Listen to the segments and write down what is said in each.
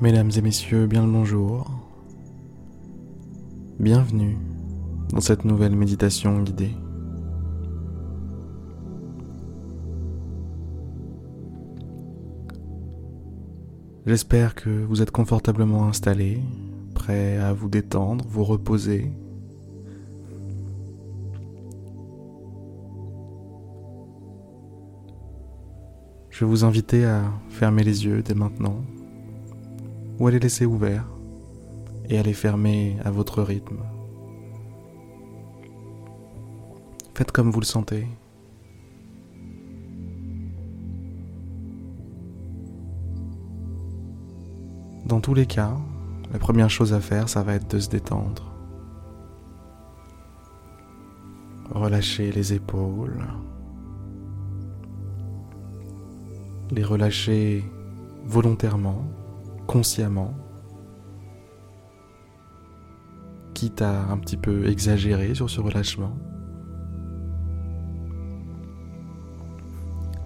Mesdames et messieurs, bien le bonjour. Bienvenue dans cette nouvelle méditation guidée. J'espère que vous êtes confortablement installé, prêt à vous détendre, vous reposer. Je vais vous inviter à fermer les yeux dès maintenant ou à les laisser ouverts et à les fermer à votre rythme. Faites comme vous le sentez. Dans tous les cas, la première chose à faire, ça va être de se détendre. Relâcher les épaules. Les relâcher volontairement consciemment, quitte à un petit peu exagérer sur ce relâchement.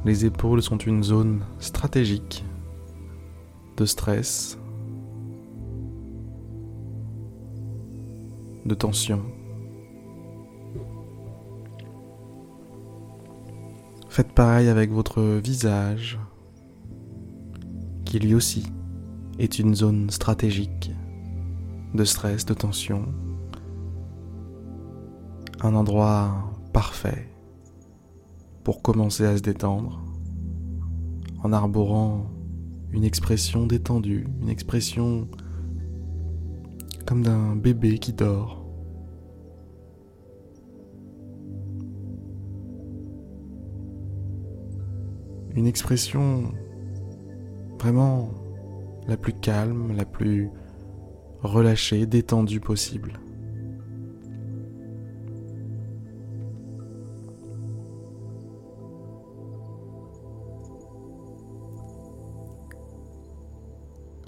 Les épaules sont une zone stratégique de stress, de tension. Faites pareil avec votre visage, qui lui aussi est une zone stratégique de stress, de tension, un endroit parfait pour commencer à se détendre en arborant une expression détendue, une expression comme d'un bébé qui dort. Une expression vraiment la plus calme, la plus relâchée, détendue possible.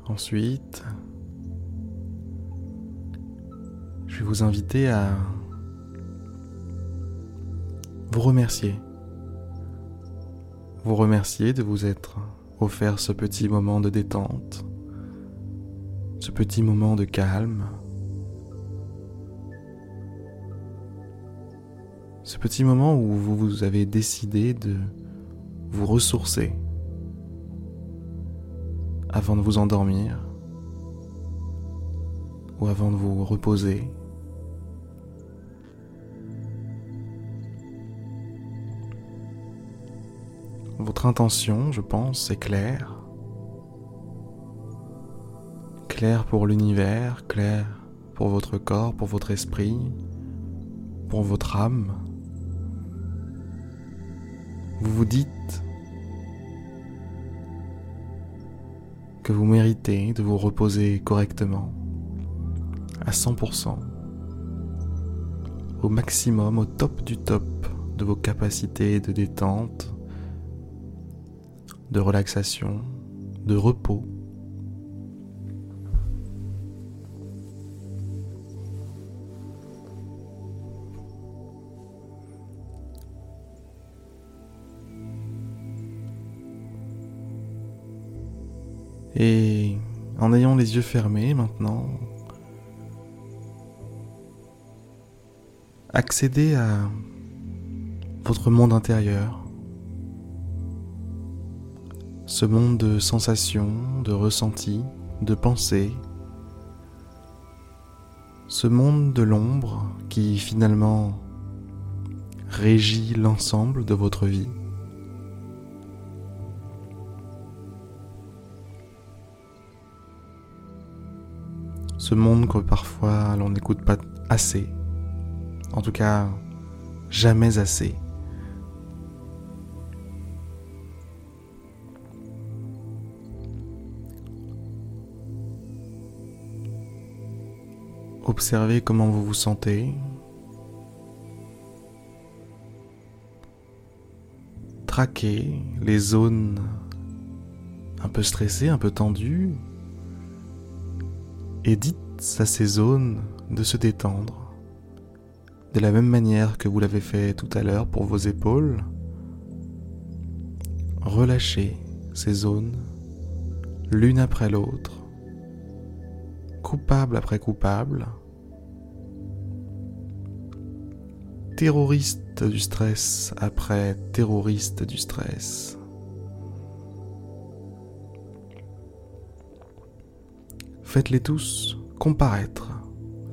Ensuite, je vais vous inviter à vous remercier. Vous remercier de vous être offert ce petit moment de détente, ce petit moment de calme, ce petit moment où vous avez décidé de vous ressourcer avant de vous endormir ou avant de vous reposer. Votre intention, je pense, est claire. Claire pour l'univers, claire pour votre corps, pour votre esprit, pour votre âme. Vous vous dites que vous méritez de vous reposer correctement, à 100%, au maximum, au top du top de vos capacités de détente, de relaxation, de repos. Et en ayant les yeux fermés maintenant, accédez à votre monde intérieur ce monde de sensations, de ressentis, de pensées, ce monde de l'ombre qui finalement régit l'ensemble de votre vie. Ce monde que parfois l'on n'écoute pas assez, en tout cas jamais assez. Observez comment vous vous sentez. Traquez les zones un peu stressées, un peu tendues. Et dites à ces zones de se détendre. De la même manière que vous l'avez fait tout à l'heure pour vos épaules. Relâchez ces zones l'une après l'autre coupable après coupable, terroriste du stress après terroriste du stress. Faites-les tous comparaître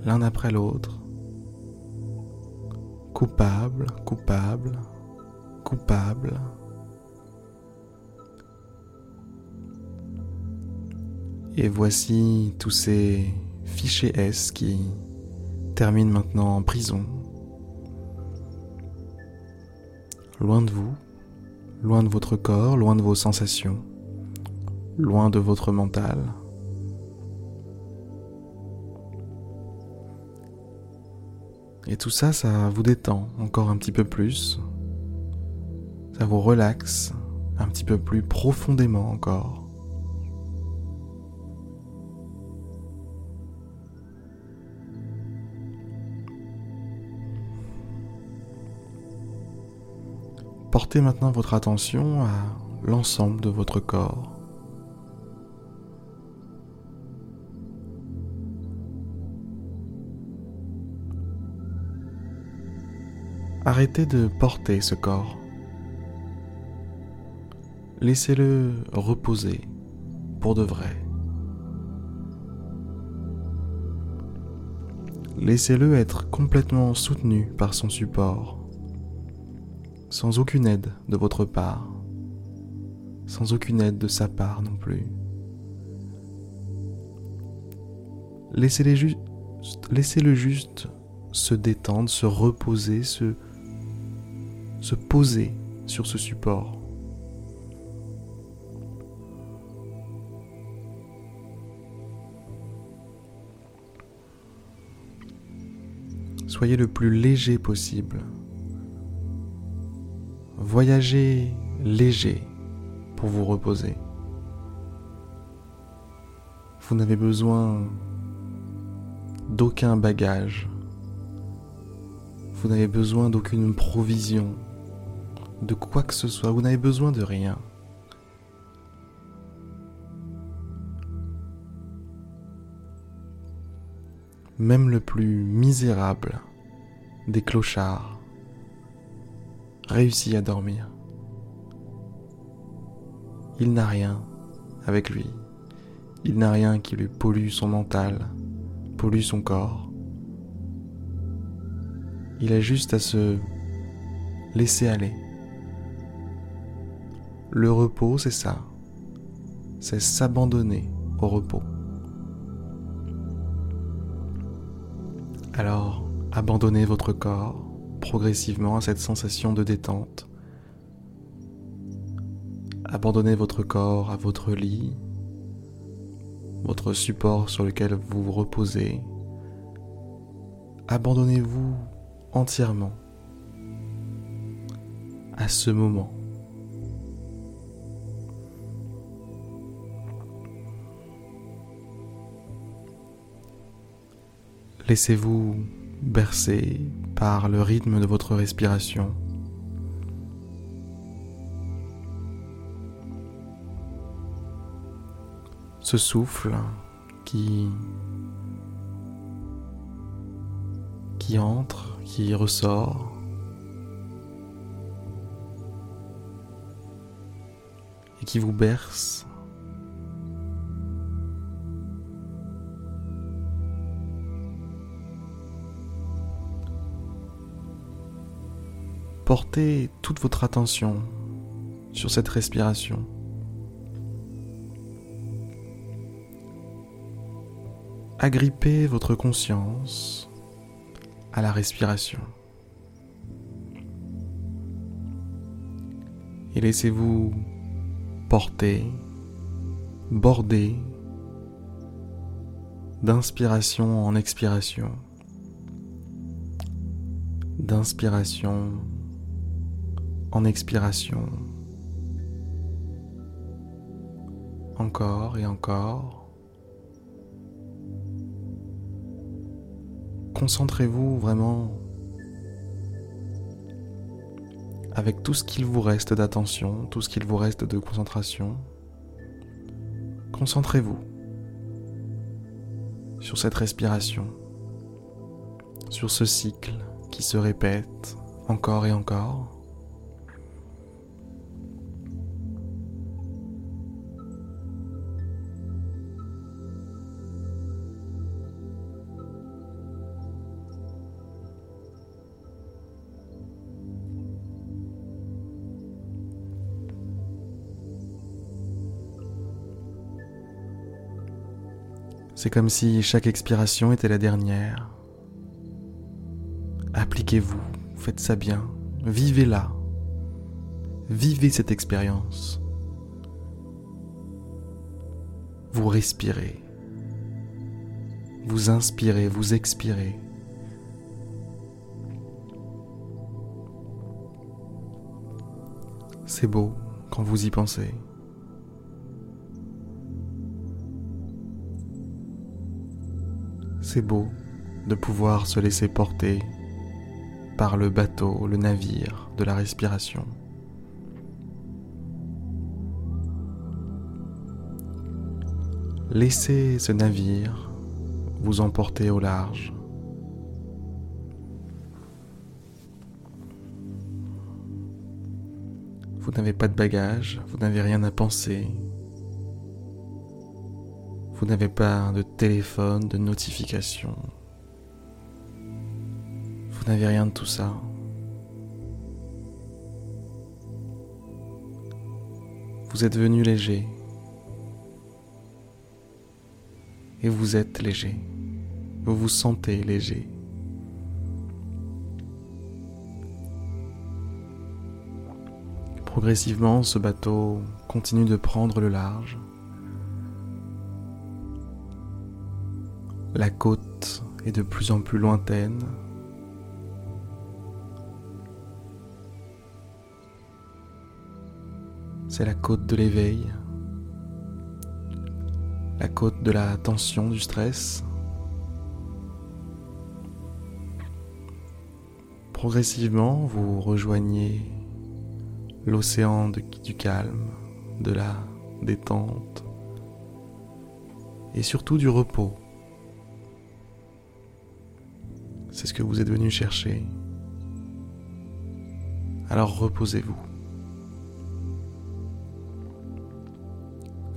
l'un après l'autre. Coupable, coupable, coupable. Et voici tous ces fichiers S qui terminent maintenant en prison. Loin de vous, loin de votre corps, loin de vos sensations, loin de votre mental. Et tout ça, ça vous détend encore un petit peu plus. Ça vous relaxe un petit peu plus profondément encore. Portez maintenant votre attention à l'ensemble de votre corps. Arrêtez de porter ce corps. Laissez-le reposer pour de vrai. Laissez-le être complètement soutenu par son support sans aucune aide de votre part, sans aucune aide de sa part non plus. Laissez-le juste, se détendre, se reposer, se, se poser sur ce support. Soyez le plus léger possible. Voyagez léger pour vous reposer. Vous n'avez besoin d'aucun bagage. Vous n'avez besoin d'aucune provision, de quoi que ce soit. Vous n'avez besoin de rien. Même le plus misérable des clochards réussit à dormir. Il n'a rien avec lui. Il n'a rien qui lui pollue son mental, pollue son corps. Il a juste à se laisser aller. Le repos, c'est ça. C'est s'abandonner au repos. Alors, abandonnez votre corps, progressivement à cette sensation de détente. Abandonnez votre corps à votre lit, votre support sur lequel vous vous reposez. Abandonnez-vous entièrement à ce moment. Laissez-vous bercé le rythme de votre respiration. Ce souffle qui qui entre, qui ressort. et qui vous berce portez toute votre attention sur cette respiration. Agrippez votre conscience à la respiration. Et laissez-vous porter, border d'inspiration en expiration, d'inspiration en expiration. Encore et encore. Concentrez-vous vraiment avec tout ce qu'il vous reste d'attention, tout ce qu'il vous reste de concentration. Concentrez-vous sur cette respiration, sur ce cycle qui se répète encore et encore. C'est comme si chaque expiration était la dernière. Appliquez-vous, faites ça bien, vivez-la, vivez cette expérience. Vous respirez, vous inspirez, vous expirez. C'est beau quand vous y pensez. C'est beau de pouvoir se laisser porter par le bateau, le navire de la respiration. Laissez ce navire vous emporter au large. Vous n'avez pas de bagages, vous n'avez rien à penser, vous n'avez pas de téléphone, de notification. Vous n'avez rien de tout ça. Vous êtes venu léger. Et vous êtes léger. Vous vous sentez léger. Progressivement, ce bateau continue de prendre le large. La côte est de plus en plus lointaine. C'est la côte de l'éveil, la côte de la tension, du stress. Progressivement, vous rejoignez l'océan du calme, de la détente et surtout du repos. C'est ce que vous êtes venu chercher. Alors reposez-vous.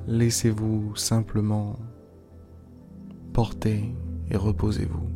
Laissez-vous simplement porter et reposez-vous.